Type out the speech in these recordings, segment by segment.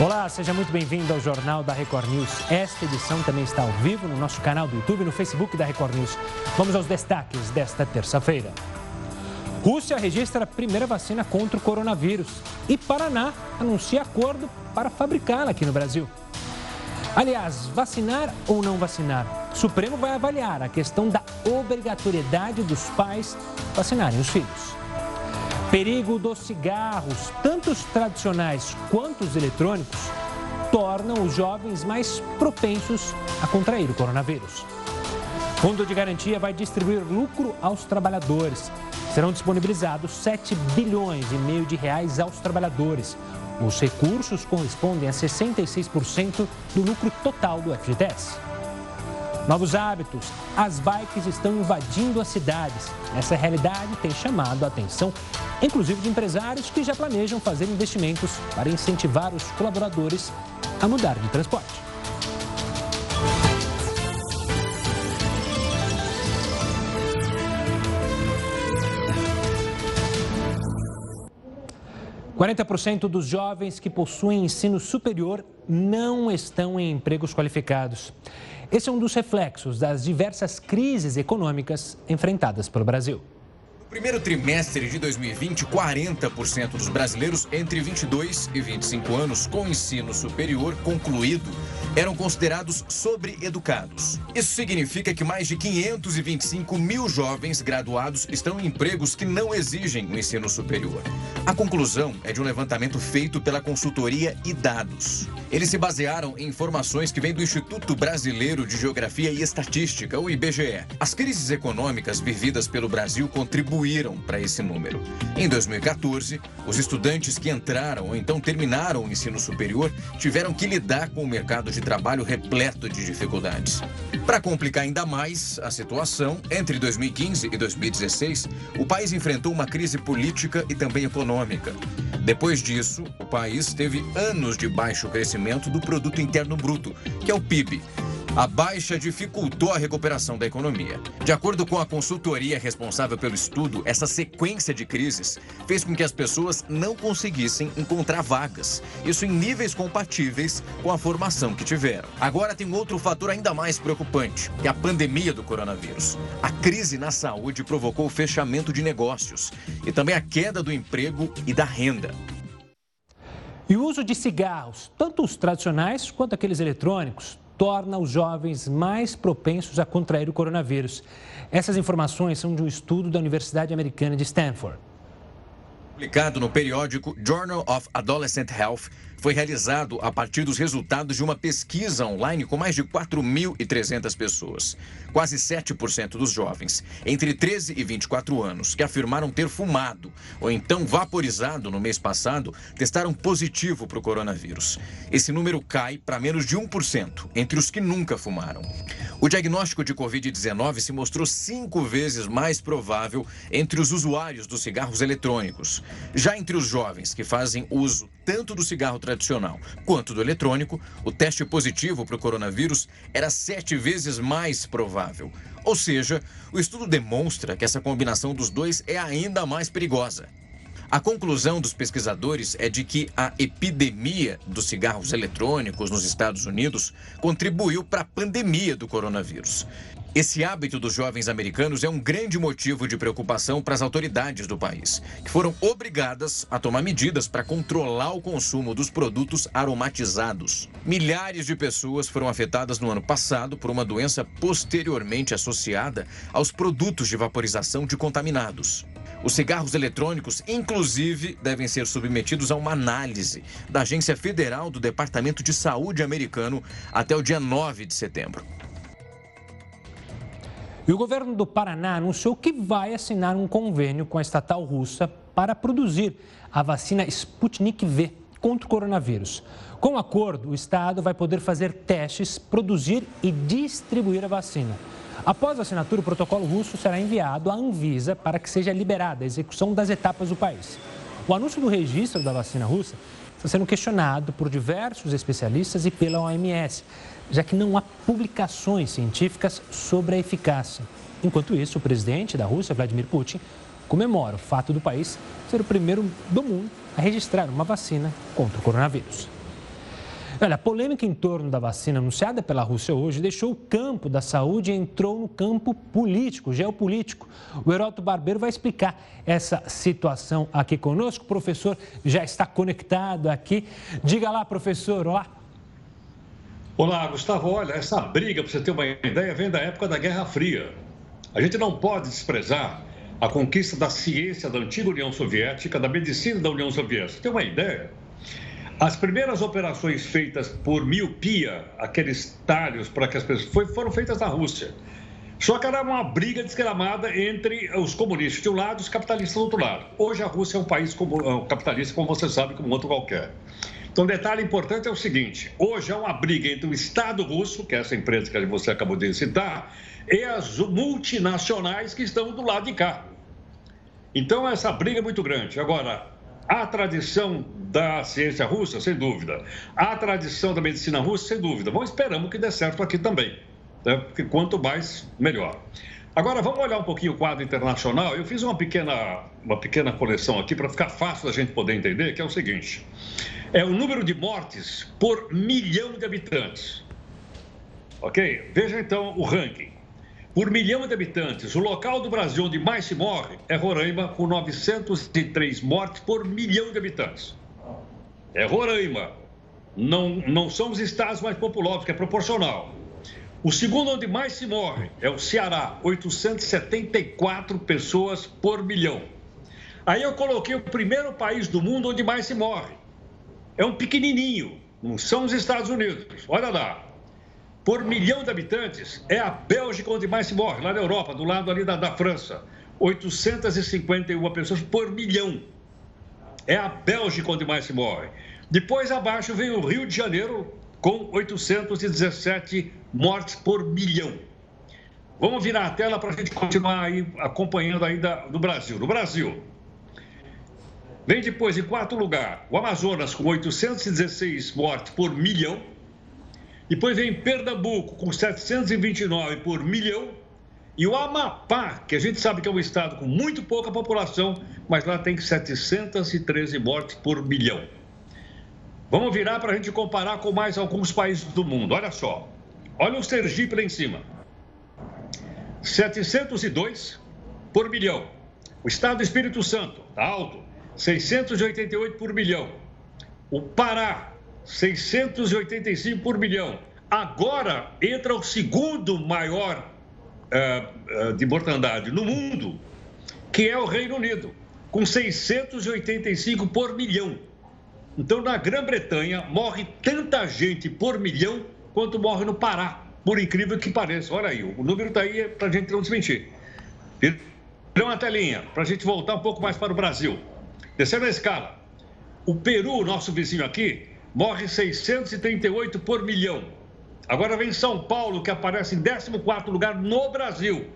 Olá, seja muito bem-vindo ao Jornal da Record News. Esta edição também está ao vivo no nosso canal do YouTube e no Facebook da Record News. Vamos aos destaques desta terça-feira. Rússia registra a primeira vacina contra o coronavírus e Paraná anuncia acordo para fabricá-la aqui no Brasil. Aliás, vacinar ou não vacinar? Supremo vai avaliar a questão da obrigatoriedade dos pais vacinarem os filhos. Perigo dos cigarros, tanto os tradicionais quanto os eletrônicos, tornam os jovens mais propensos a contrair o coronavírus. Fundo de Garantia vai distribuir lucro aos trabalhadores. Serão disponibilizados 7 bilhões e meio de reais aos trabalhadores. Os recursos correspondem a 66% do lucro total do FGTS. Novos hábitos. As bikes estão invadindo as cidades. Essa realidade tem chamado a atenção, inclusive de empresários que já planejam fazer investimentos para incentivar os colaboradores a mudar de transporte. 40% dos jovens que possuem ensino superior não estão em empregos qualificados. Esse é um dos reflexos das diversas crises econômicas enfrentadas pelo Brasil. Primeiro trimestre de 2020, 40% dos brasileiros entre 22 e 25 anos com ensino superior concluído eram considerados sobreeducados. Isso significa que mais de 525 mil jovens graduados estão em empregos que não exigem o ensino superior. A conclusão é de um levantamento feito pela consultoria e dados. Eles se basearam em informações que vêm do Instituto Brasileiro de Geografia e Estatística, o IBGE. As crises econômicas vividas pelo Brasil contribuíram para esse número. Em 2014, os estudantes que entraram ou então terminaram o ensino superior tiveram que lidar com o mercado de trabalho repleto de dificuldades. Para complicar ainda mais a situação, entre 2015 e 2016, o país enfrentou uma crise política e também econômica. Depois disso, o país teve anos de baixo crescimento do produto interno bruto, que é o PIB, a baixa dificultou a recuperação da economia. De acordo com a consultoria responsável pelo estudo, essa sequência de crises fez com que as pessoas não conseguissem encontrar vagas. Isso em níveis compatíveis com a formação que tiveram. Agora tem outro fator ainda mais preocupante, que é a pandemia do coronavírus. A crise na saúde provocou o fechamento de negócios e também a queda do emprego e da renda. E o uso de cigarros, tanto os tradicionais quanto aqueles eletrônicos, torna os jovens mais propensos a contrair o coronavírus. Essas informações são de um estudo da Universidade Americana de Stanford. Publicado no periódico Journal of Adolescent Health, foi realizado a partir dos resultados de uma pesquisa online com mais de 4.300 pessoas. Quase 7% dos jovens, entre 13 e 24 anos, que afirmaram ter fumado ou então vaporizado no mês passado, testaram positivo para o coronavírus. Esse número cai para menos de 1% entre os que nunca fumaram. O diagnóstico de Covid-19 se mostrou cinco vezes mais provável entre os usuários dos cigarros eletrônicos. Já entre os jovens que fazem uso tanto do cigarro tradicional quanto do eletrônico, o teste positivo para o coronavírus era sete vezes mais provável. Ou seja, o estudo demonstra que essa combinação dos dois é ainda mais perigosa. A conclusão dos pesquisadores é de que a epidemia dos cigarros eletrônicos nos Estados Unidos contribuiu para a pandemia do coronavírus. Esse hábito dos jovens americanos é um grande motivo de preocupação para as autoridades do país, que foram obrigadas a tomar medidas para controlar o consumo dos produtos aromatizados. Milhares de pessoas foram afetadas no ano passado por uma doença posteriormente associada aos produtos de vaporização de contaminados. Os cigarros eletrônicos, inclusive, devem ser submetidos a uma análise da Agência Federal do Departamento de Saúde americano até o dia 9 de setembro. E o governo do Paraná anunciou que vai assinar um convênio com a estatal russa para produzir a vacina Sputnik V contra o coronavírus. Com o acordo, o estado vai poder fazer testes, produzir e distribuir a vacina. Após a assinatura, o protocolo russo será enviado à Anvisa para que seja liberada a execução das etapas do país. O anúncio do registro da vacina russa está sendo questionado por diversos especialistas e pela OMS, já que não há publicações científicas sobre a eficácia. Enquanto isso, o presidente da Rússia, Vladimir Putin, comemora o fato do país ser o primeiro do mundo a registrar uma vacina contra o coronavírus. Olha, a polêmica em torno da vacina anunciada pela Rússia hoje deixou o campo da saúde e entrou no campo político, geopolítico. O Heroto Barbeiro vai explicar essa situação aqui conosco. O professor já está conectado aqui. Diga lá, professor, olá. Olá, Gustavo. Olha, essa briga, para você ter uma ideia, vem da época da Guerra Fria. A gente não pode desprezar a conquista da ciência da antiga União Soviética, da medicina da União Soviética. Você tem uma ideia? As primeiras operações feitas por miopia, aqueles talhos para que as pessoas foram feitas na Rússia. Só que era uma briga desgramada entre os comunistas de um lado e os capitalistas do outro lado. Hoje a Rússia é um país é capitalista, como você sabe, como outro qualquer. Então, detalhe importante é o seguinte: hoje há uma briga entre o Estado russo, que é essa empresa que você acabou de citar, e as multinacionais que estão do lado de cá. Então, essa briga é muito grande. Agora, a tradição da ciência russa, sem dúvida. A tradição da medicina russa, sem dúvida. Bom, esperamos que dê certo aqui também. Né? Porque quanto mais, melhor. Agora, vamos olhar um pouquinho o quadro internacional. Eu fiz uma pequena, uma pequena coleção aqui para ficar fácil da gente poder entender, que é o seguinte. É o número de mortes por milhão de habitantes. Ok? Veja então o ranking. Por milhão de habitantes, o local do Brasil onde mais se morre é Roraima, com 903 mortes por milhão de habitantes. É Roraima. Não, não são os estados mais populosos, que é proporcional. O segundo onde mais se morre é o Ceará, 874 pessoas por milhão. Aí eu coloquei o primeiro país do mundo onde mais se morre. É um pequenininho, não são os Estados Unidos. Olha lá, por milhão de habitantes, é a Bélgica onde mais se morre, lá na Europa, do lado ali da, da França. 851 pessoas por milhão. É a Bélgica onde mais se morre. Depois abaixo vem o Rio de Janeiro, com 817 mortes por milhão. Vamos virar a tela para a gente continuar aí acompanhando ainda no Brasil. No Brasil, vem depois, em quarto lugar, o Amazonas, com 816 mortes por milhão. Depois vem Pernambuco, com 729 por milhão. E o Amapá, que a gente sabe que é um estado com muito pouca população, mas lá tem 713 mortes por milhão. Vamos virar para a gente comparar com mais alguns países do mundo. Olha só. Olha o Sergipe lá em cima. 702 por milhão. O estado do Espírito Santo, está alto, 688 por milhão. O Pará, 685 por milhão. Agora entra o segundo maior uh, uh, de mortandade no mundo, que é o Reino Unido, com 685 por milhão. Então, na Grã-Bretanha, morre tanta gente por milhão quanto morre no Pará, por incrível que pareça. Olha aí, o número está aí para a gente não desmentir. Dê uma telinha para a gente voltar um pouco mais para o Brasil. Descendo a escala. O Peru, nosso vizinho aqui, morre 638 por milhão. Agora vem São Paulo, que aparece em 14 lugar no Brasil.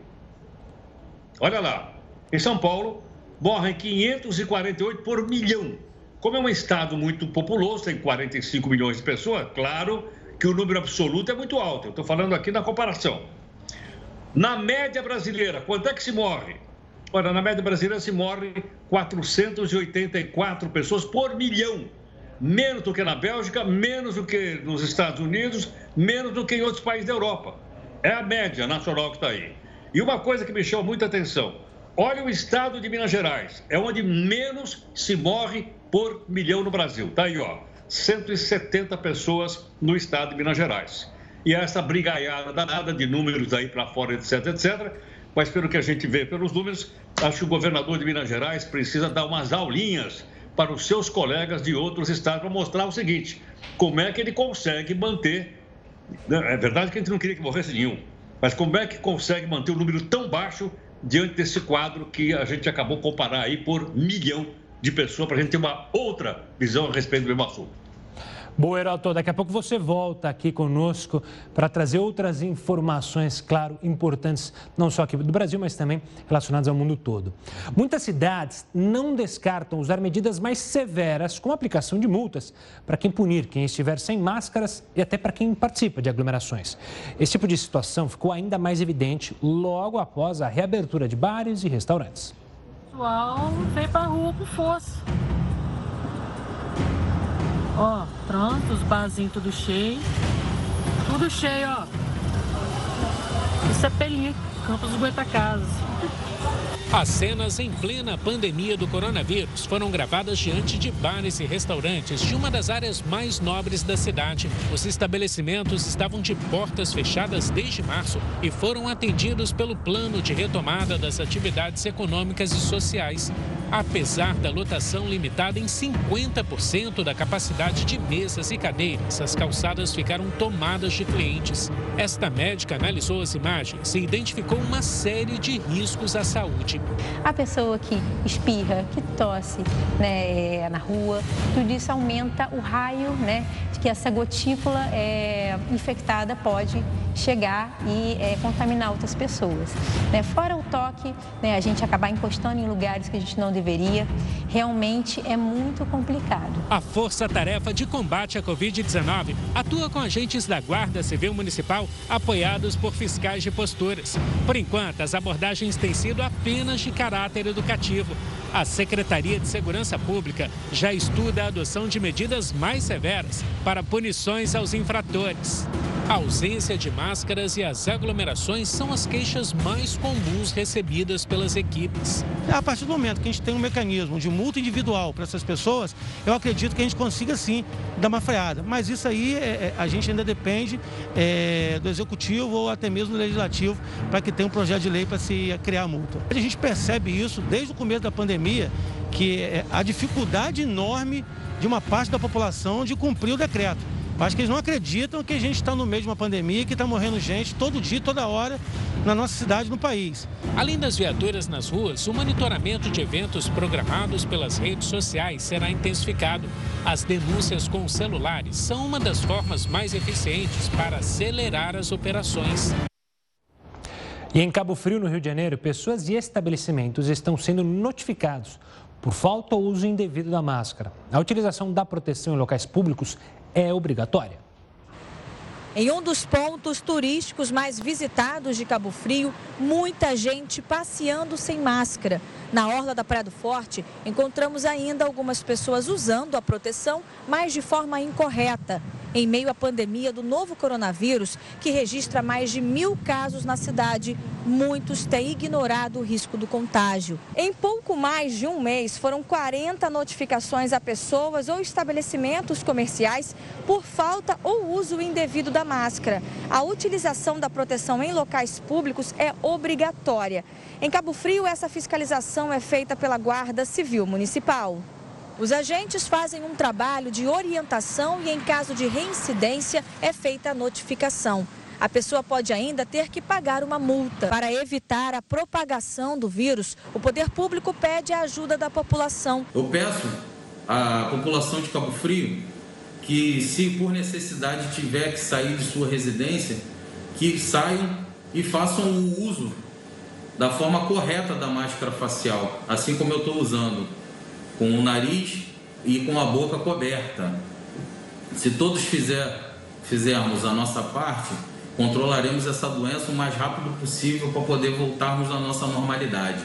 Olha lá, em São Paulo, morrem 548 por milhão. Como é um estado muito populoso, tem 45 milhões de pessoas, claro que o número absoluto é muito alto. Eu estou falando aqui na comparação. Na média brasileira, quanto é que se morre? Olha, na média brasileira se morre 484 pessoas por milhão menos do que na Bélgica, menos do que nos Estados Unidos, menos do que em outros países da Europa. É a média nacional que está aí. E uma coisa que me chamou muita atenção: olha o estado de Minas Gerais, é onde menos se morre por milhão no Brasil. Está aí, ó, 170 pessoas no estado de Minas Gerais. E essa brigaiada danada de números aí para fora, etc, etc. Mas pelo que a gente vê pelos números, acho que o governador de Minas Gerais precisa dar umas aulinhas para os seus colegas de outros estados para mostrar o seguinte: como é que ele consegue manter. Né, é verdade que a gente não queria que morresse nenhum, mas como é que consegue manter um número tão baixo diante desse quadro que a gente acabou comparar aí por milhão de pessoas, para a gente ter uma outra visão a respeito do mesmo assunto. Boa, Heraldo. Daqui a pouco você volta aqui conosco para trazer outras informações, claro, importantes, não só aqui do Brasil, mas também relacionadas ao mundo todo. Muitas cidades não descartam usar medidas mais severas, como aplicação de multas, para quem punir quem estiver sem máscaras e até para quem participa de aglomerações. Esse tipo de situação ficou ainda mais evidente logo após a reabertura de bares e restaurantes. O pessoal veio para a rua com força Ó, pronto, os barzinhos tudo cheio. Tudo cheio, ó. Isso é Pelico, Campos do Goitacazes. As cenas em plena pandemia do coronavírus foram gravadas diante de bares e restaurantes de uma das áreas mais nobres da cidade. Os estabelecimentos estavam de portas fechadas desde março e foram atendidos pelo plano de retomada das atividades econômicas e sociais. Apesar da lotação limitada em 50% da capacidade de mesas e cadeiras, as calçadas ficaram tomadas de clientes. Esta médica analisou as imagens e identificou uma série de riscos à saúde. A pessoa que espirra, que tosse né, na rua, tudo isso aumenta o raio né, de que essa gotícula é, infectada pode chegar e é, contaminar outras pessoas. Né? Fora o toque, né, a gente acabar encostando em lugares que a gente não deveria, realmente é muito complicado. A Força Tarefa de Combate à Covid-19 atua com agentes da Guarda Civil Municipal apoiados por fiscais de posturas. Por enquanto, as abordagens têm sido apenas de caráter educativo. A Secretaria de Segurança Pública já estuda a adoção de medidas mais severas para punições aos infratores. A ausência de máscaras e as aglomerações são as queixas mais comuns recebidas pelas equipes. A partir do momento que a gente tem um mecanismo de multa individual para essas pessoas, eu acredito que a gente consiga sim dar uma freada. Mas isso aí é, é a gente ainda depende é, do executivo ou até mesmo do legislativo para que tenha um projeto de lei para se criar a multa. A gente percebe isso desde o começo da pandemia, que é a dificuldade enorme de uma parte da população de cumprir o decreto. Acho que eles não acreditam que a gente está no meio de uma pandemia, que está morrendo gente todo dia, toda hora, na nossa cidade, no país. Além das viaturas nas ruas, o monitoramento de eventos programados pelas redes sociais será intensificado. As denúncias com celulares são uma das formas mais eficientes para acelerar as operações. E em Cabo Frio, no Rio de Janeiro, pessoas e estabelecimentos estão sendo notificados por falta ou uso indevido da máscara. A utilização da proteção em locais públicos é obrigatória. Em um dos pontos turísticos mais visitados de Cabo Frio, muita gente passeando sem máscara. Na orla da Praia do Forte, encontramos ainda algumas pessoas usando a proteção, mas de forma incorreta em meio à pandemia do novo coronavírus, que registra mais de mil casos na cidade. Muitos têm ignorado o risco do contágio. Em pouco mais de um mês, foram 40 notificações a pessoas ou estabelecimentos comerciais por falta ou uso indevido da máscara. A utilização da proteção em locais públicos é obrigatória. Em Cabo Frio, essa fiscalização é feita pela Guarda Civil Municipal. Os agentes fazem um trabalho de orientação e, em caso de reincidência, é feita a notificação. A pessoa pode ainda ter que pagar uma multa. Para evitar a propagação do vírus, o poder público pede a ajuda da população. Eu peço à população de Cabo Frio que, se por necessidade tiver que sair de sua residência, que saiam e façam o uso da forma correta da máscara facial, assim como eu estou usando com o nariz e com a boca coberta. Se todos fizer, fizermos a nossa parte, controlaremos essa doença o mais rápido possível para poder voltarmos à nossa normalidade.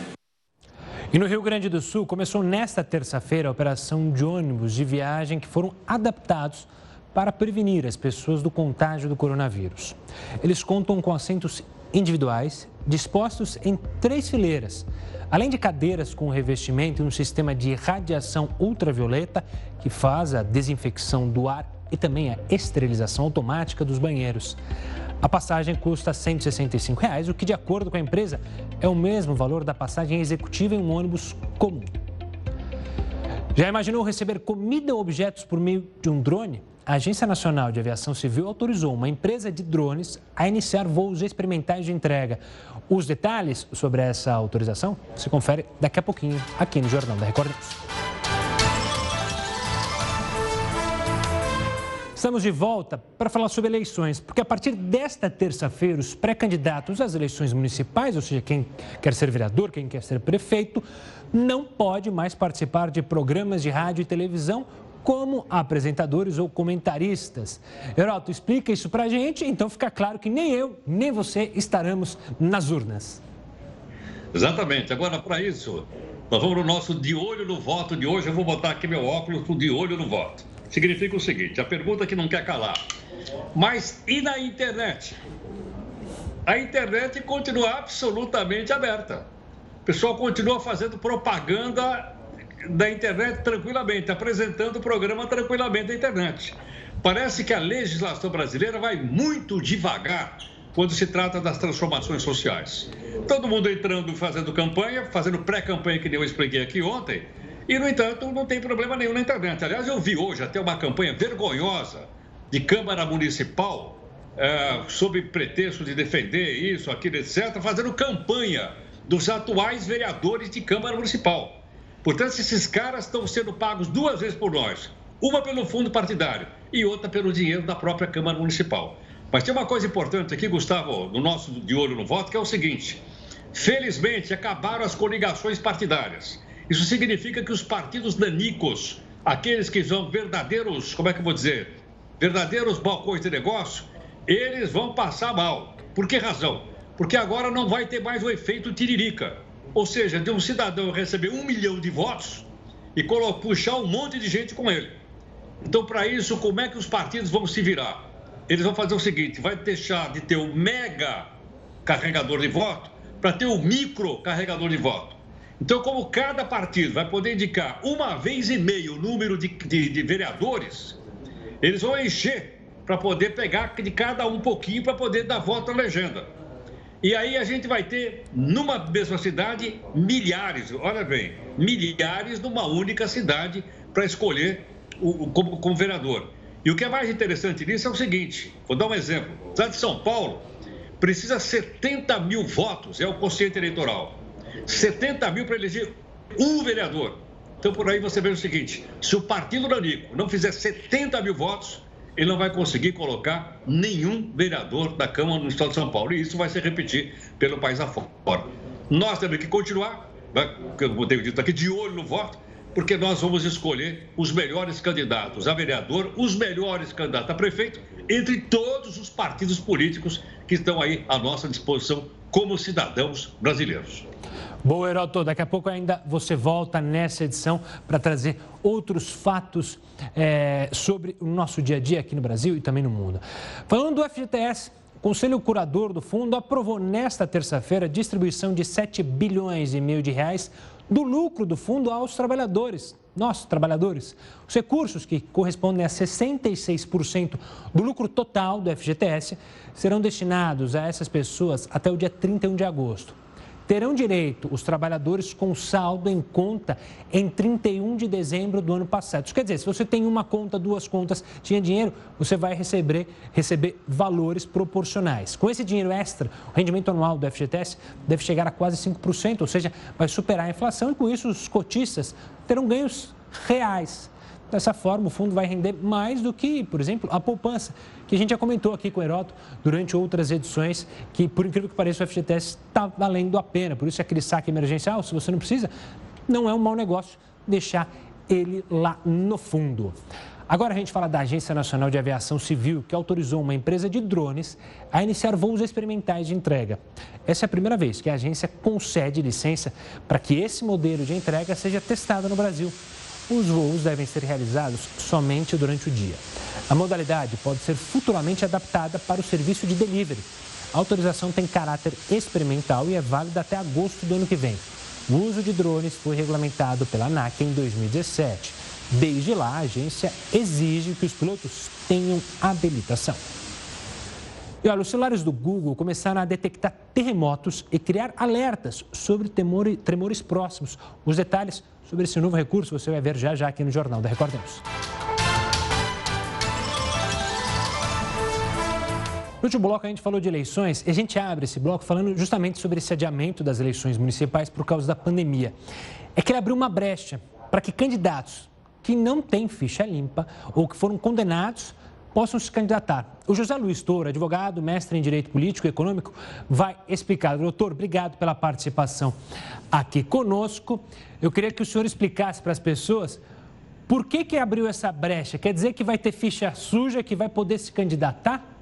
E no Rio Grande do Sul começou nesta terça-feira a operação de ônibus de viagem que foram adaptados para prevenir as pessoas do contágio do coronavírus. Eles contam com assentos individuais dispostos em três fileiras Além de cadeiras com revestimento e um sistema de radiação ultravioleta que faz a desinfecção do ar e também a esterilização automática dos banheiros. A passagem custa 165 reais, o que, de acordo com a empresa, é o mesmo valor da passagem executiva em um ônibus comum. Já imaginou receber comida ou objetos por meio de um drone? A Agência Nacional de Aviação Civil autorizou uma empresa de drones a iniciar voos experimentais de entrega. Os detalhes sobre essa autorização se confere daqui a pouquinho aqui no Jornal da Record. Estamos de volta para falar sobre eleições, porque a partir desta terça-feira, os pré-candidatos às eleições municipais, ou seja, quem quer ser vereador, quem quer ser prefeito, não pode mais participar de programas de rádio e televisão como apresentadores ou comentaristas. Heroto, explica isso para a gente, então fica claro que nem eu, nem você estaremos nas urnas. Exatamente. Agora, para isso, nós vamos no nosso De Olho no Voto de hoje. Eu vou botar aqui meu óculos para De Olho no Voto. significa o seguinte: a pergunta que não quer calar. Mas e na internet? A internet continua absolutamente aberta. O pessoal continua fazendo propaganda da internet tranquilamente, apresentando o programa tranquilamente na internet. Parece que a legislação brasileira vai muito devagar quando se trata das transformações sociais. Todo mundo entrando, fazendo campanha, fazendo pré-campanha, que eu expliquei aqui ontem, e, no entanto, não tem problema nenhum na internet. Aliás, eu vi hoje até uma campanha vergonhosa de Câmara Municipal, é, sob pretexto de defender isso, aquilo, etc., fazendo campanha dos atuais vereadores de Câmara Municipal. Portanto, esses caras estão sendo pagos duas vezes por nós. Uma pelo fundo partidário e outra pelo dinheiro da própria Câmara Municipal. Mas tem uma coisa importante aqui, Gustavo, no nosso de olho no voto, que é o seguinte: felizmente acabaram as coligações partidárias. Isso significa que os partidos nanicos, aqueles que são verdadeiros, como é que eu vou dizer, verdadeiros balcões de negócio, eles vão passar mal. Por que razão? Porque agora não vai ter mais o efeito tiririca. Ou seja, de um cidadão receber um milhão de votos e puxar um monte de gente com ele. Então, para isso, como é que os partidos vão se virar? Eles vão fazer o seguinte: vai deixar de ter o mega carregador de voto para ter o micro carregador de voto. Então, como cada partido vai poder indicar uma vez e meio o número de, de, de vereadores, eles vão encher para poder pegar de cada um pouquinho para poder dar voto à legenda. E aí a gente vai ter, numa mesma cidade, milhares, olha bem, milhares numa única cidade para escolher o, o como, como, vereador. E o que é mais interessante nisso é o seguinte: vou dar um exemplo. A cidade de São Paulo precisa 70 mil votos, é o consciente eleitoral. 70 mil para eleger um vereador. Então, por aí você vê o seguinte: se o Partido Nanico não fizer 70 mil votos, ele não vai conseguir colocar nenhum vereador da Câmara no Estado de São Paulo. E isso vai se repetir pelo país afora. Nós temos que continuar, né, eu tenho dito aqui, de olho no voto, porque nós vamos escolher os melhores candidatos a vereador, os melhores candidatos a prefeito, entre todos os partidos políticos que estão aí à nossa disposição como cidadãos brasileiros. Boa, Heroto. Daqui a pouco ainda você volta nessa edição para trazer outros fatos é, sobre o nosso dia a dia aqui no Brasil e também no mundo. Falando do FGTS, o Conselho Curador do Fundo aprovou nesta terça-feira a distribuição de 7 bilhões e meio de reais do lucro do fundo aos trabalhadores, nossos trabalhadores. Os recursos, que correspondem a 66% do lucro total do FGTS, serão destinados a essas pessoas até o dia 31 de agosto terão direito os trabalhadores com saldo em conta em 31 de dezembro do ano passado. Isso quer dizer, se você tem uma conta, duas contas, tinha dinheiro, você vai receber, receber valores proporcionais. Com esse dinheiro extra, o rendimento anual do FGTS deve chegar a quase 5%, ou seja, vai superar a inflação e com isso os cotistas terão ganhos reais. Dessa forma, o fundo vai render mais do que, por exemplo, a poupança, que a gente já comentou aqui com o Heroto durante outras edições, que, por incrível que pareça, o FGTS está valendo a pena. Por isso, aquele saque emergencial, se você não precisa, não é um mau negócio deixar ele lá no fundo. Agora a gente fala da Agência Nacional de Aviação Civil, que autorizou uma empresa de drones a iniciar voos experimentais de entrega. Essa é a primeira vez que a agência concede licença para que esse modelo de entrega seja testado no Brasil. Os voos devem ser realizados somente durante o dia. A modalidade pode ser futuramente adaptada para o serviço de delivery. A autorização tem caráter experimental e é válida até agosto do ano que vem. O uso de drones foi regulamentado pela ANAC em 2017. Desde lá, a agência exige que os pilotos tenham habilitação. E olha, os celulares do Google começaram a detectar terremotos e criar alertas sobre tremores próximos. Os detalhes sobre esse novo recurso você vai ver já já aqui no Jornal da Record News. No último bloco a gente falou de eleições e a gente abre esse bloco falando justamente sobre esse adiamento das eleições municipais por causa da pandemia. É que ele abriu uma brecha para que candidatos que não têm ficha limpa ou que foram condenados possam se candidatar. O José Luiz Touro, advogado, mestre em Direito Político e Econômico, vai explicar. Doutor, obrigado pela participação aqui conosco. Eu queria que o senhor explicasse para as pessoas por que, que abriu essa brecha. Quer dizer que vai ter ficha suja que vai poder se candidatar?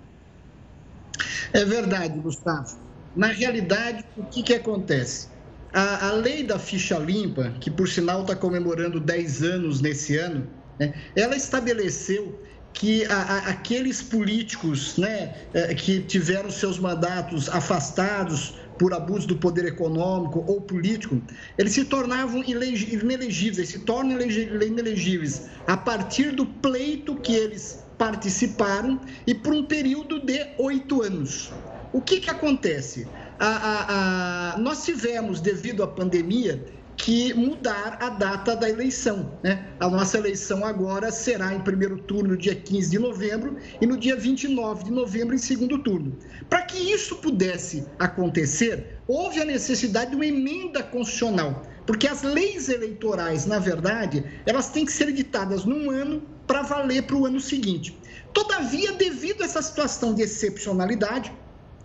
É verdade, Gustavo. Na realidade, o que, que acontece? A, a lei da ficha limpa, que por sinal está comemorando 10 anos nesse ano, Né? Ela estabeleceu que a, a, aqueles políticos né, é, que tiveram seus mandatos afastados por abuso do poder econômico ou político, eles se tornavam inelegíveis, eles se tornam inelegíveis a partir do pleito que eles participaram e por um período de oito anos. O que, que acontece? A, a, nós tivemos, devido à pandemia, que mudar a data da eleição. Né? A nossa eleição agora será em primeiro turno, no dia 15 de novembro, e no dia 29 de novembro, em segundo turno. Para que isso pudesse acontecer, houve a necessidade de uma emenda constitucional, porque as leis eleitorais, na verdade, elas têm que ser editadas num ano para valer para o ano seguinte. Todavia, devido a essa situação de excepcionalidade,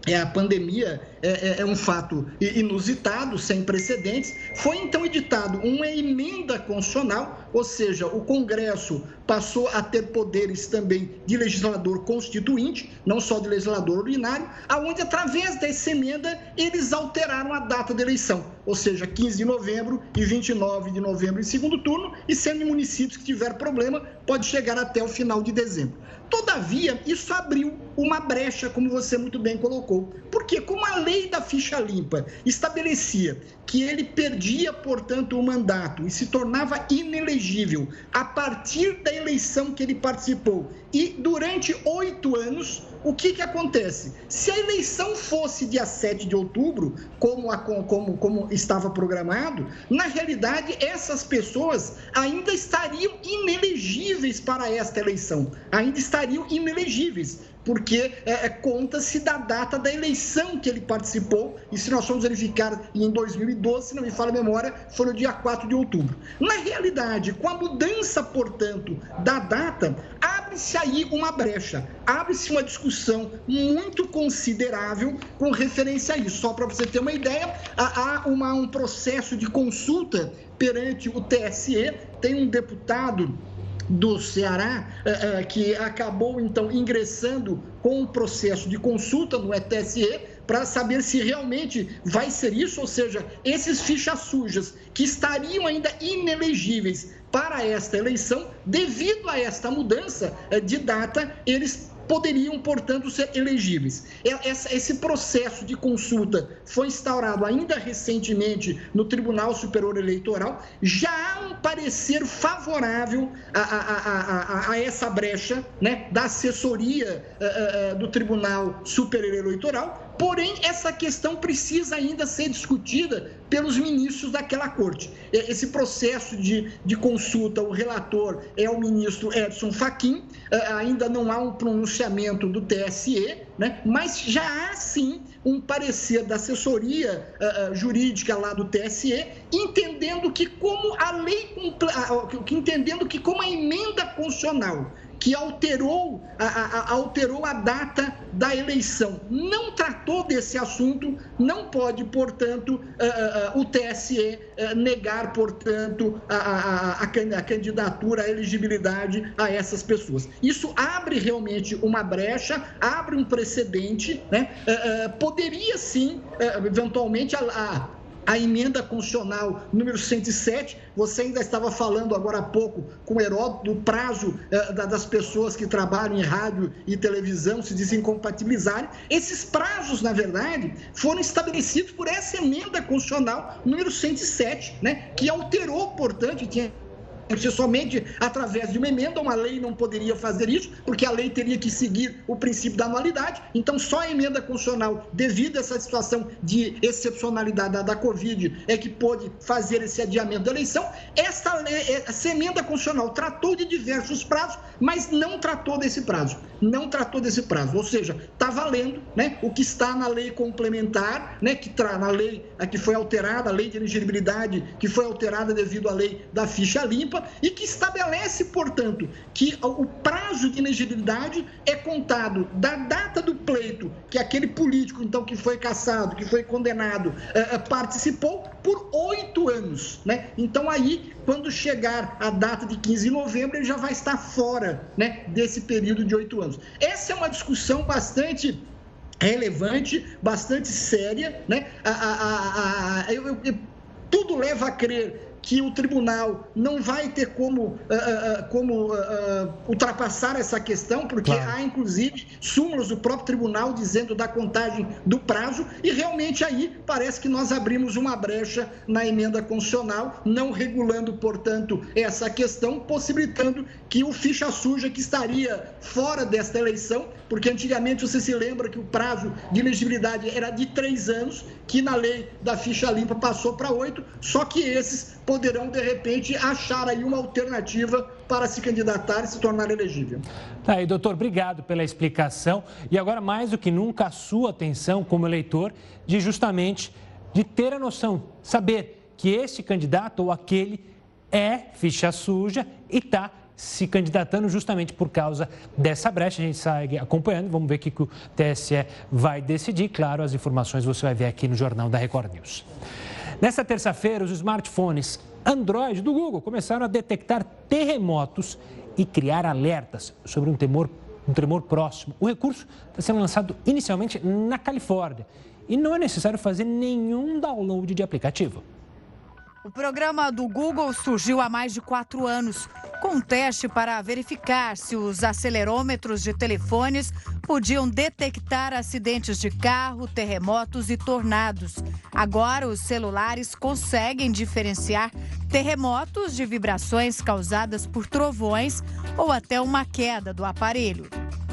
é, a pandemia é, é, é, um fato inusitado, sem precedentes. Foi então editado uma emenda constitucional, ou seja, o Congresso passou a ter poderes também de legislador constituinte, não só de legislador ordinário, aonde através dessa emenda eles alteraram a data da eleição, ou seja, 15 de novembro e 29 de novembro em segundo turno, e sendo municípios que tiver problema, pode chegar até o final de dezembro. Todavia, isso abriu uma brecha, como você muito bem colocou. Porque, como a lei da ficha limpa estabelecia que ele perdia, portanto, o mandato e se tornava inelegível a partir da eleição que ele participou e durante oito anos, o que, que acontece? Se a eleição fosse dia 7 de outubro, como, a, como, como estava programado, na realidade essas pessoas ainda estariam inelegíveis para esta eleição, ainda estariam inelegíveis porque é, é, conta-se da data da eleição que ele participou, e se nós formos verificar em 2012, se não me falha a memória, foi no dia 4 de outubro. Na realidade, com a mudança, portanto, da data, abre-se aí uma brecha, abre-se uma discussão muito considerável com referência a isso. Só para você ter uma ideia, há uma, um processo de consulta perante o TSE, tem um deputado do Ceará, uh, uh, que acabou então ingressando com um processo de consulta no ETSE para saber se realmente vai ser isso, ou seja, esses fichas sujas que estariam ainda inelegíveis para esta eleição, devido a esta mudança uh, de data, eles poderiam, portanto, ser elegíveis. Esse processo de consulta foi instaurado ainda recentemente no Tribunal Superior Eleitoral. Já há um parecer favorável a, a, a, a essa brecha né, da assessoria uh, uh, do Tribunal Superior Eleitoral, Porém, essa questão precisa ainda ser discutida pelos ministros daquela corte. Esse processo de, de consulta, o relator é o ministro Edson Fachin, ainda não há um pronunciamento do TSE, né? mas já há sim um parecer da assessoria uh, jurídica lá do TSE, entendendo que como a lei, entendendo que como a emenda constitucional que alterou a, a, alterou a data da eleição. Não tratou desse assunto, não pode, portanto, uh, uh, o TSE negar, portanto, a, a, a, candidatura, a elegibilidade a essas pessoas. Isso abre realmente uma brecha, abre um precedente, né? poderia sim, eventualmente, a a emenda constitucional número 107, você ainda estava falando agora há pouco com o Heródoto do prazo eh, das pessoas que trabalham em rádio e televisão se desincompatibilizarem. Esses prazos, na verdade, foram estabelecidos por essa emenda constitucional número 107, né, que alterou, portanto, tinha ser somente através de uma emenda, uma lei não poderia fazer isso, porque a lei teria que seguir o princípio da anualidade. Então, só a emenda constitucional, devido a essa situação de excepcionalidade da, da Covid, é que pôde fazer esse adiamento da eleição. Essa, lei, essa emenda constitucional tratou de diversos prazos, mas não tratou desse prazo. Não tratou desse prazo. Ou seja, está valendo né, o que está na lei complementar, né, que tra, na lei que foi alterada, a lei de elegibilidade, que foi alterada devido à lei da ficha limpa e que estabelece, portanto, que o prazo de inegibilidade é contado da data do pleito que aquele político, então, que foi caçado, que foi condenado, eh, eh, participou por oito anos, né? Então aí, quando chegar a data de 15 de novembro, ele já vai estar fora, né, desse período de oito anos. Essa é uma discussão bastante relevante, bastante séria, né? A, a, a, eu, eu, tudo leva a crer que o tribunal não vai ter como, uh, uh, como uh, ultrapassar essa questão, porque claro. há inclusive súmulas do próprio tribunal dizendo da contagem do prazo, e realmente aí parece que nós abrimos uma brecha na emenda constitucional, não regulando, portanto, essa questão, possibilitando que o ficha suja que estaria fora desta eleição, porque antigamente você se lembra que o prazo de elegibilidade era de três anos, que na lei da ficha limpa passou para oito, só que esses poderão, de repente, achar aí uma alternativa para se candidatar e se tornar elegível. Tá aí, doutor, obrigado pela explicação. E agora, mais do que nunca, a sua atenção como eleitor de justamente de ter a noção, saber que este candidato ou aquele é ficha suja e está se candidatando justamente por causa dessa brecha. A gente segue acompanhando, vamos ver o que o TSE vai decidir. Claro, as informações você vai ver aqui no Jornal da Record News. Nessa terça-feira, os smartphones Android do Google começaram a detectar terremotos e criar alertas sobre um temor, um tremor próximo. O recurso está sendo lançado inicialmente na Califórnia e não é necessário fazer nenhum download de aplicativo. O programa do Google surgiu há mais de quatro anos, com um teste para verificar se os acelerômetros de telefones podiam detectar acidentes de carro, terremotos e tornados. Agora, os celulares conseguem diferenciar terremotos de vibrações causadas por trovões ou até uma queda do aparelho.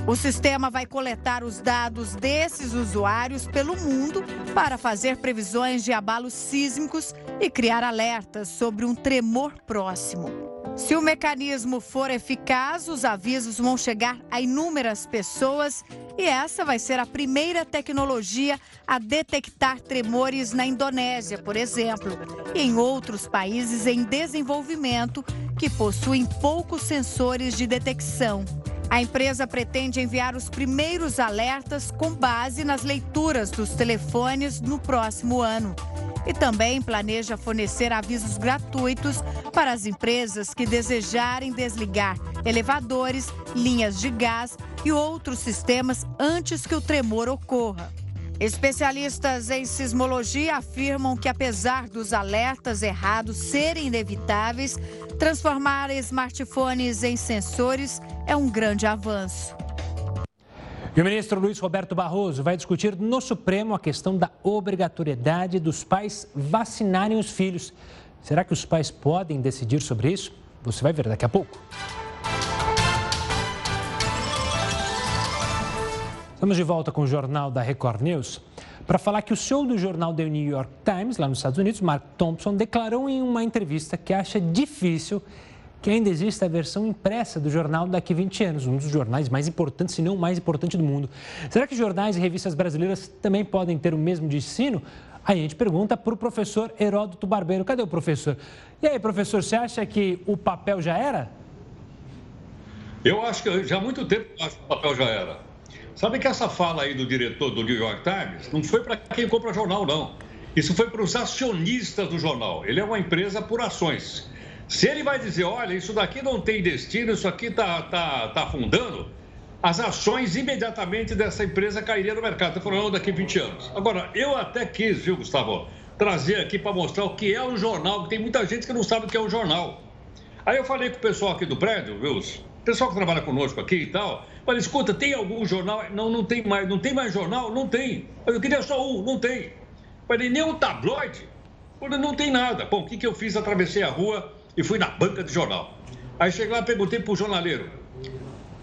O sistema vai coletar os dados desses usuários pelo mundo para fazer previsões de abalos sísmicos e criar alertas sobre um tremor próximo. Se o mecanismo for eficaz, os avisos vão chegar a inúmeras pessoas e essa vai ser a primeira tecnologia a detectar tremores na Indonésia, por exemplo, e em outros países em desenvolvimento que possuem poucos sensores de detecção. A empresa pretende enviar os primeiros alertas com base nas leituras dos telefones no próximo ano. E também planeja fornecer avisos gratuitos para as empresas que desejarem desligar elevadores, linhas de gás e outros sistemas antes que o tremor ocorra. Especialistas em sismologia afirmam que, apesar dos alertas errados serem inevitáveis, transformar smartphones em sensores é um grande avanço. E o ministro Luiz Roberto Barroso vai discutir no Supremo a questão da obrigatoriedade dos pais vacinarem os filhos. Será que os pais podem decidir sobre isso? Você vai ver daqui a pouco. Estamos de volta com o Jornal da Record News para falar que o CEO do jornal The New York Times, lá nos Estados Unidos, Mark Thompson, declarou em uma entrevista que acha difícil que ainda exista a versão impressa do jornal daqui a 20 anos, um dos jornais mais importantes, se não o mais importante do mundo. Será que jornais e revistas brasileiras também podem ter o mesmo destino? Aí a gente pergunta para o professor Heródoto Barbeiro. Cadê o professor? E aí, professor, você acha que o papel já era? Eu acho que já há muito tempo acho que o papel já era. Sabe que essa fala aí do diretor do New York Times não foi para quem compra jornal, não. Isso foi para os acionistas do jornal. Ele é uma empresa por ações. Se ele vai dizer, olha, isso daqui não tem destino, isso aqui está tá, tá afundando, as ações imediatamente dessa empresa cairiam no mercado. Estou falando daqui a 20 anos. Agora, eu até quis, viu, Gustavo, trazer aqui para mostrar o que é um jornal, que tem muita gente que não sabe o que é um jornal. Aí eu falei com o pessoal aqui do prédio, viu, o pessoal que trabalha conosco aqui e tal, Falei, escuta, tem algum jornal? Não, não tem mais. Não tem mais jornal? Não tem. Eu queria só um, não tem. Falei, nem um tabloide? Falei, não tem nada. Bom, o que, que eu fiz? Atravessei a rua e fui na banca de jornal. Aí cheguei lá perguntei para o jornaleiro,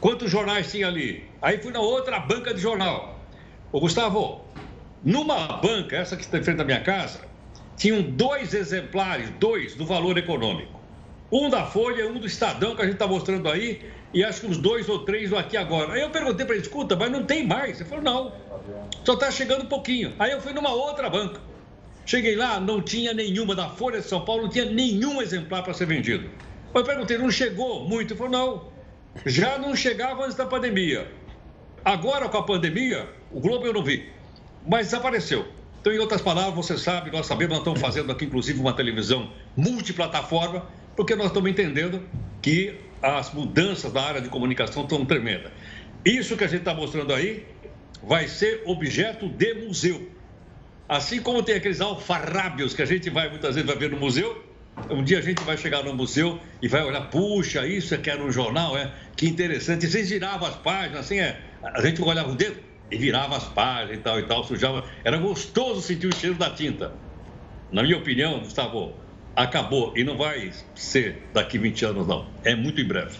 quantos jornais tinha ali? Aí fui na outra banca de jornal. Ô, Gustavo, numa banca, essa que está em frente da minha casa, tinham dois exemplares, dois, do valor econômico. Um da Folha um do Estadão, que a gente está mostrando aí, e acho que uns dois ou três do aqui agora. Aí eu perguntei para ele, escuta, mas não tem mais. Ele falou, não, só está chegando um pouquinho. Aí eu fui numa outra banca. Cheguei lá, não tinha nenhuma, da Folha de São Paulo, não tinha nenhum exemplar para ser vendido. Eu perguntei, não chegou muito? Ele falou, não, já não chegava antes da pandemia. Agora, com a pandemia, o Globo eu não vi, mas desapareceu. Então, em outras palavras, você sabe, nós sabemos, nós estamos fazendo aqui, inclusive, uma televisão multiplataforma, porque nós estamos entendendo que as mudanças da área de comunicação estão tremendas. Isso que a gente está mostrando aí vai ser objeto de museu. Assim como tem aqueles alfarrábios que a gente vai muitas vezes vai ver no museu, Um dia a gente vai chegar no museu e vai olhar, puxa, isso é que era um jornal, é? Que interessante. E vocês giravam as páginas, assim, é. A gente olhava o dedo e virava as páginas e tal e tal, sujava. Era gostoso sentir o cheiro da tinta. Na minha opinião, Gustavo, acabou e não vai ser daqui 20 anos, não. É muito em breve.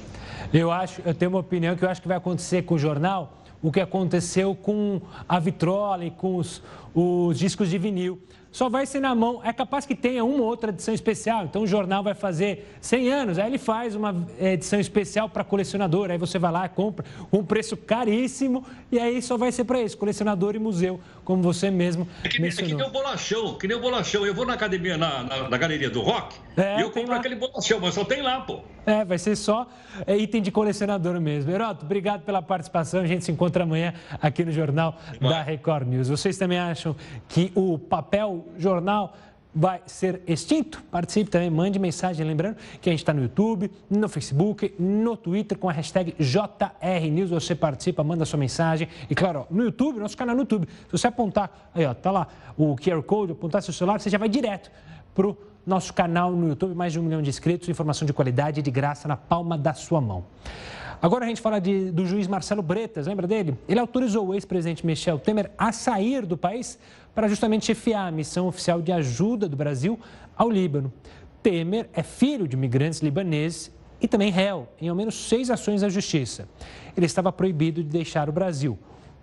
Eu acho, eu tenho uma opinião que eu acho que vai acontecer com o jornal o que aconteceu com a vitrola e com os, os discos de vinil só vai ser na mão. É capaz que tenha uma ou outra edição especial. Então o jornal vai fazer 100 anos, aí ele faz uma edição especial para colecionador. Aí você vai lá, compra com um preço caríssimo e aí só vai ser para isso, colecionador e museu, como você mesmo é que, mencionou. É que nem o bolachão, que nem o bolachão. Eu vou na academia, na, na, na galeria do rock é, e eu compro lá. aquele bolachão, mas só tem lá, pô. É, vai ser só é, item de colecionador mesmo. Heroto, obrigado pela participação. A gente se encontra amanhã aqui no Jornal da Record News. Vocês também acham que o papel jornal vai ser extinto? Participe também, mande mensagem. Lembrando que a gente está no YouTube, no Facebook, no Twitter com a hashtag JRNews. Você participa, manda sua mensagem. E claro, ó, no YouTube, nosso canal no YouTube, se você apontar, aí ó, tá lá o QR Code, apontar seu celular, você já vai direto pro nosso canal no YouTube, mais de um milhão de inscritos, informação de qualidade e de graça na palma da sua mão. Agora a gente fala de, do juiz Marcelo Bretas, lembra dele? Ele autorizou o ex-presidente Michel Temer a sair do país para justamente chefiar a missão oficial de ajuda do Brasil ao Líbano. Temer é filho de imigrantes libaneses e também réu em ao menos seis ações à justiça. Ele estava proibido de deixar o Brasil.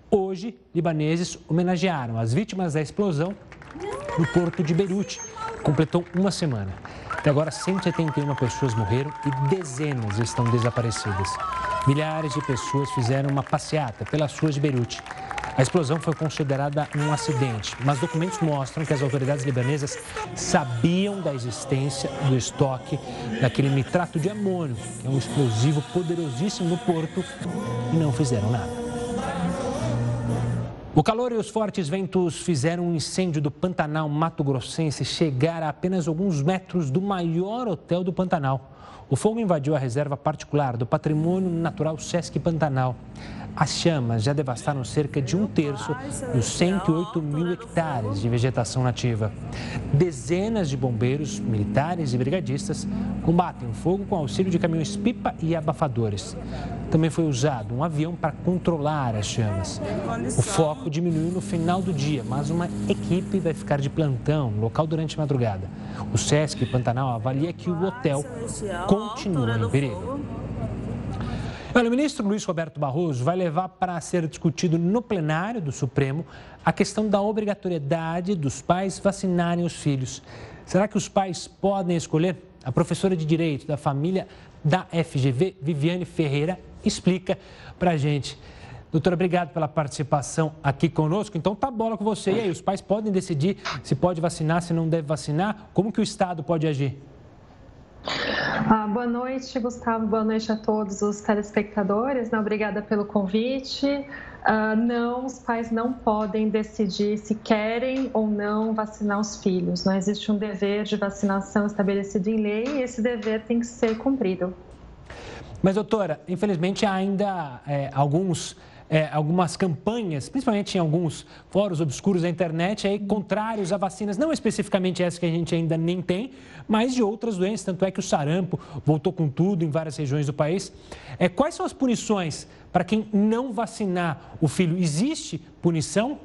Hoje, libaneses homenagearam as vítimas da explosão no porto de Beirute. Completou uma semana. Até agora, 171 pessoas morreram e dezenas estão desaparecidas. Milhares de pessoas fizeram uma passeata pelas ruas de Beirute. A explosão foi considerada um acidente, mas documentos mostram que as autoridades libanesas sabiam da existência do estoque daquele nitrato de amônio, que é um explosivo poderosíssimo no porto, e não fizeram nada. O calor e os fortes ventos fizeram um incêndio do Pantanal Mato Grossense chegar a apenas alguns metros do maior hotel do Pantanal. O fogo invadiu a reserva particular do Patrimônio Natural Sesc Pantanal. As chamas já devastaram cerca de um terço dos 108 mil hectares de vegetação nativa. Dezenas de bombeiros, militares e brigadistas combatem o fogo com auxílio de caminhões-pipa e abafadores. Também foi usado um avião para controlar as chamas. O foco diminuiu no final do dia, mas uma equipe vai ficar de plantão no local durante a madrugada. O SESC Pantanal avalia que o hotel continua em perigo. Olha, o ministro Luiz Roberto Barroso vai levar para ser discutido no plenário do Supremo a questão da obrigatoriedade dos pais vacinarem os filhos. Será que os pais podem escolher? A professora de Direito da família da FGV, Viviane Ferreira, explica para a gente. Doutora, obrigado pela participação aqui conosco. Então, tá bola com você. E aí, os pais podem decidir se pode vacinar, se não deve vacinar? Como que o Estado pode agir? Ah, boa noite, Gustavo. Boa noite a todos os telespectadores. Né? Obrigada pelo convite. Ah, não, os pais não podem decidir se querem ou não vacinar os filhos. Não existe um dever de vacinação estabelecido em lei e esse dever tem que ser cumprido. Mas, doutora, infelizmente ainda é, alguns é, algumas campanhas, principalmente em alguns fóruns obscuros da internet, aí, contrários a vacinas, não especificamente essa que a gente ainda nem tem, mas de outras doenças. Tanto é que o sarampo voltou com tudo em várias regiões do país. É, quais são as punições para quem não vacinar o filho? Existe punição?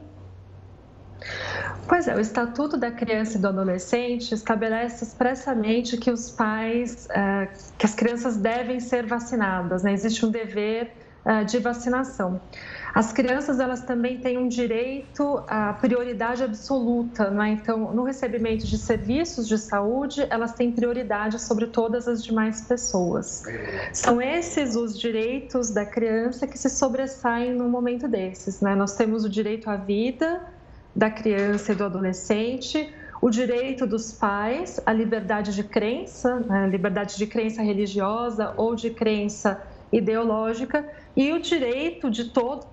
Pois é, o Estatuto da Criança e do Adolescente estabelece expressamente que os pais, é, que as crianças devem ser vacinadas, né? existe um dever de vacinação. As crianças elas também têm um direito à prioridade absoluta, não é? Então, no recebimento de serviços de saúde, elas têm prioridade sobre todas as demais pessoas. São esses os direitos da criança que se sobressaem no momento desses, né? Nós temos o direito à vida da criança e do adolescente, o direito dos pais à liberdade de crença, né? liberdade de crença religiosa ou de crença ideológica e o direito de todos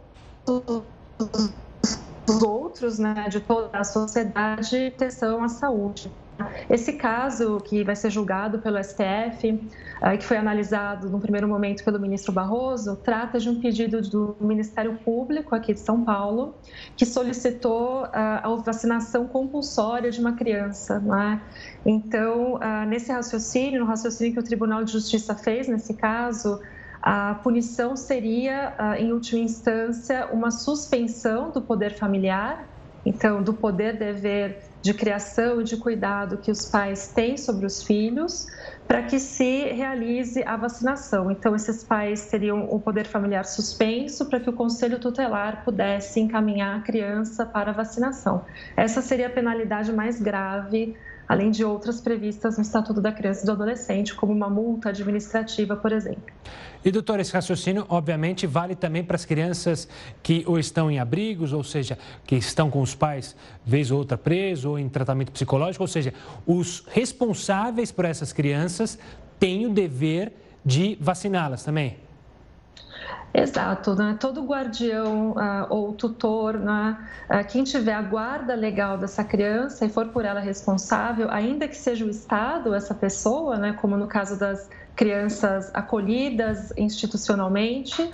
os outros, né, de toda a sociedade, atenção à saúde. Esse caso, que vai ser julgado pelo STF, que foi analisado no primeiro momento pelo ministro Barroso, trata de um pedido do Ministério Público aqui de São Paulo, que solicitou eh, a vacinação compulsória de uma criança. É? Então, eh, nesse raciocínio, no raciocínio que o Tribunal de Justiça fez nesse caso, a punição seria, em última instância, uma suspensão do poder familiar, então, do poder dever de criação e de cuidado que os pais têm sobre os filhos, para que se realize a vacinação. Então, esses pais teriam o poder familiar suspenso para que o conselho tutelar pudesse encaminhar a criança para a vacinação. Essa seria a penalidade mais grave além de outras previstas no Estatuto da Criança e do Adolescente, como uma multa administrativa, por exemplo. E, doutor, esse raciocínio, obviamente, vale também para as crianças que ou estão em abrigos, ou seja, que estão com os pais, vez ou outra, presos ou em tratamento psicológico, ou seja, os responsáveis por essas crianças têm o dever de vaciná-las também. Exato, né? todo guardião uh, ou tutor, né? uh, quem tiver a guarda legal dessa criança e for por ela responsável, ainda que seja o Estado, essa pessoa, né? como no caso das crianças acolhidas institucionalmente, uh,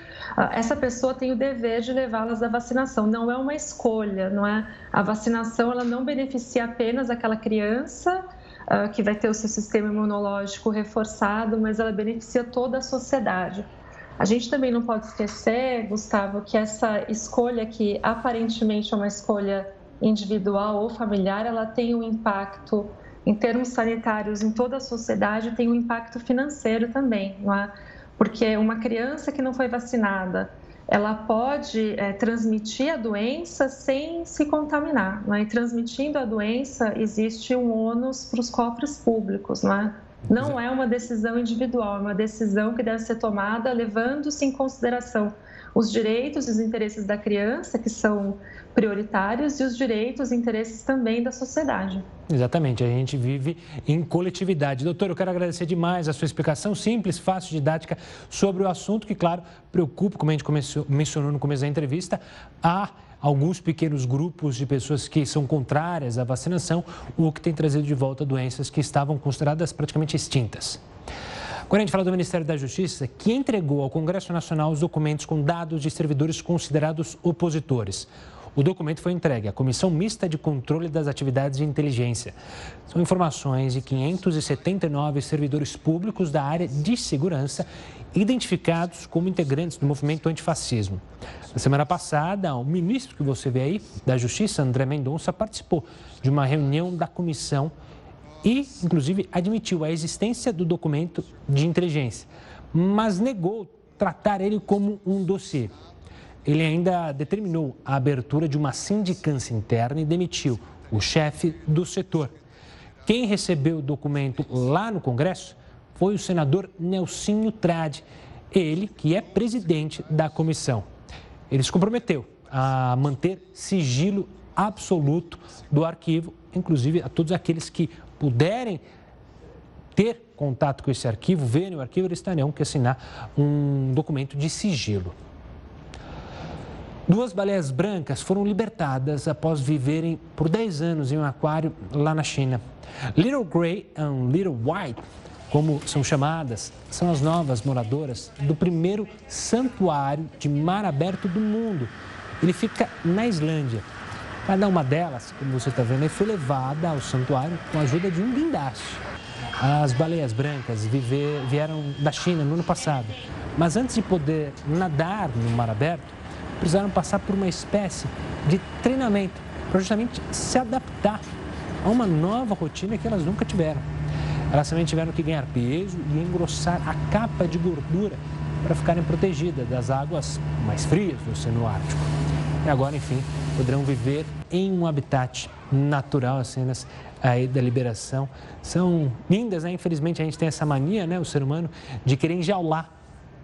essa pessoa tem o dever de levá-las à vacinação. Não é uma escolha, não é? A vacinação ela não beneficia apenas aquela criança que vai ter o seu sistema imunológico reforçado, mas ela beneficia toda a sociedade. A gente também não pode esquecer, Gustavo, que essa escolha que aparentemente é uma escolha individual ou familiar, ela tem um impacto em termos sanitários em toda a sociedade, tem um impacto financeiro também, não é? Porque uma criança que não foi vacinada, ela pode é, transmitir a doença sem se contaminar, não é? E transmitindo a doença, existe um ônus para os cofres públicos, não é? Não é uma decisão individual, é uma decisão que deve ser tomada levando-se em consideração os direitos e os interesses da criança, que são prioritários, e os direitos e interesses também da sociedade. Exatamente, a gente vive em coletividade. Doutor, eu quero agradecer demais a sua explicação simples, fácil, didática sobre o assunto que, claro, preocupa, como a gente começou, mencionou no começo da entrevista, a alguns pequenos grupos de pessoas que são contrárias à vacinação, o que tem trazido de volta doenças que estavam consideradas praticamente extintas. Agora a gente fala do Ministério da Justiça, que entregou ao Congresso Nacional os documentos com dados de servidores considerados opositores. O documento foi entregue à Comissão Mista de Controle das Atividades de Inteligência. São informações de 579 servidores públicos da área de segurança identificados como integrantes do movimento antifascismo. Na semana passada, o ministro que você vê aí, da Justiça, André Mendonça, participou de uma reunião da comissão e, inclusive, admitiu a existência do documento de inteligência, mas negou tratar ele como um dossiê. Ele ainda determinou a abertura de uma sindicância interna e demitiu o chefe do setor. Quem recebeu o documento lá no Congresso foi o senador Nelsinho Trade, ele que é presidente da comissão. Ele se comprometeu a manter sigilo absoluto do arquivo, inclusive a todos aqueles que puderem ter contato com esse arquivo, verem o arquivo, eles terão que assinar um documento de sigilo. Duas baleias brancas foram libertadas após viverem por 10 anos em um aquário lá na China. Little Grey e Little White, como são chamadas, são as novas moradoras do primeiro santuário de mar aberto do mundo. Ele fica na Islândia. Cada uma delas, como você está vendo, foi levada ao santuário com a ajuda de um guindaste. As baleias brancas viver, vieram da China no ano passado, mas antes de poder nadar no mar aberto, precisaram passar por uma espécie de treinamento para justamente se adaptar a uma nova rotina que elas nunca tiveram. Elas também tiveram que ganhar peso e engrossar a capa de gordura para ficarem protegidas das águas mais frias do Oceano Ártico. E agora, enfim, poderão viver em um habitat natural. As cenas aí da liberação são lindas, né? Infelizmente, a gente tem essa mania, né, o ser humano, de querer enjaular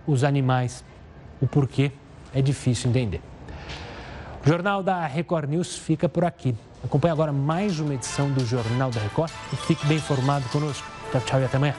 os animais. O porquê é difícil entender. O Jornal da Record News fica por aqui. Acompanhe agora mais uma edição do Jornal da Record e fique bem informado conosco. Tchau, tchau e até amanhã.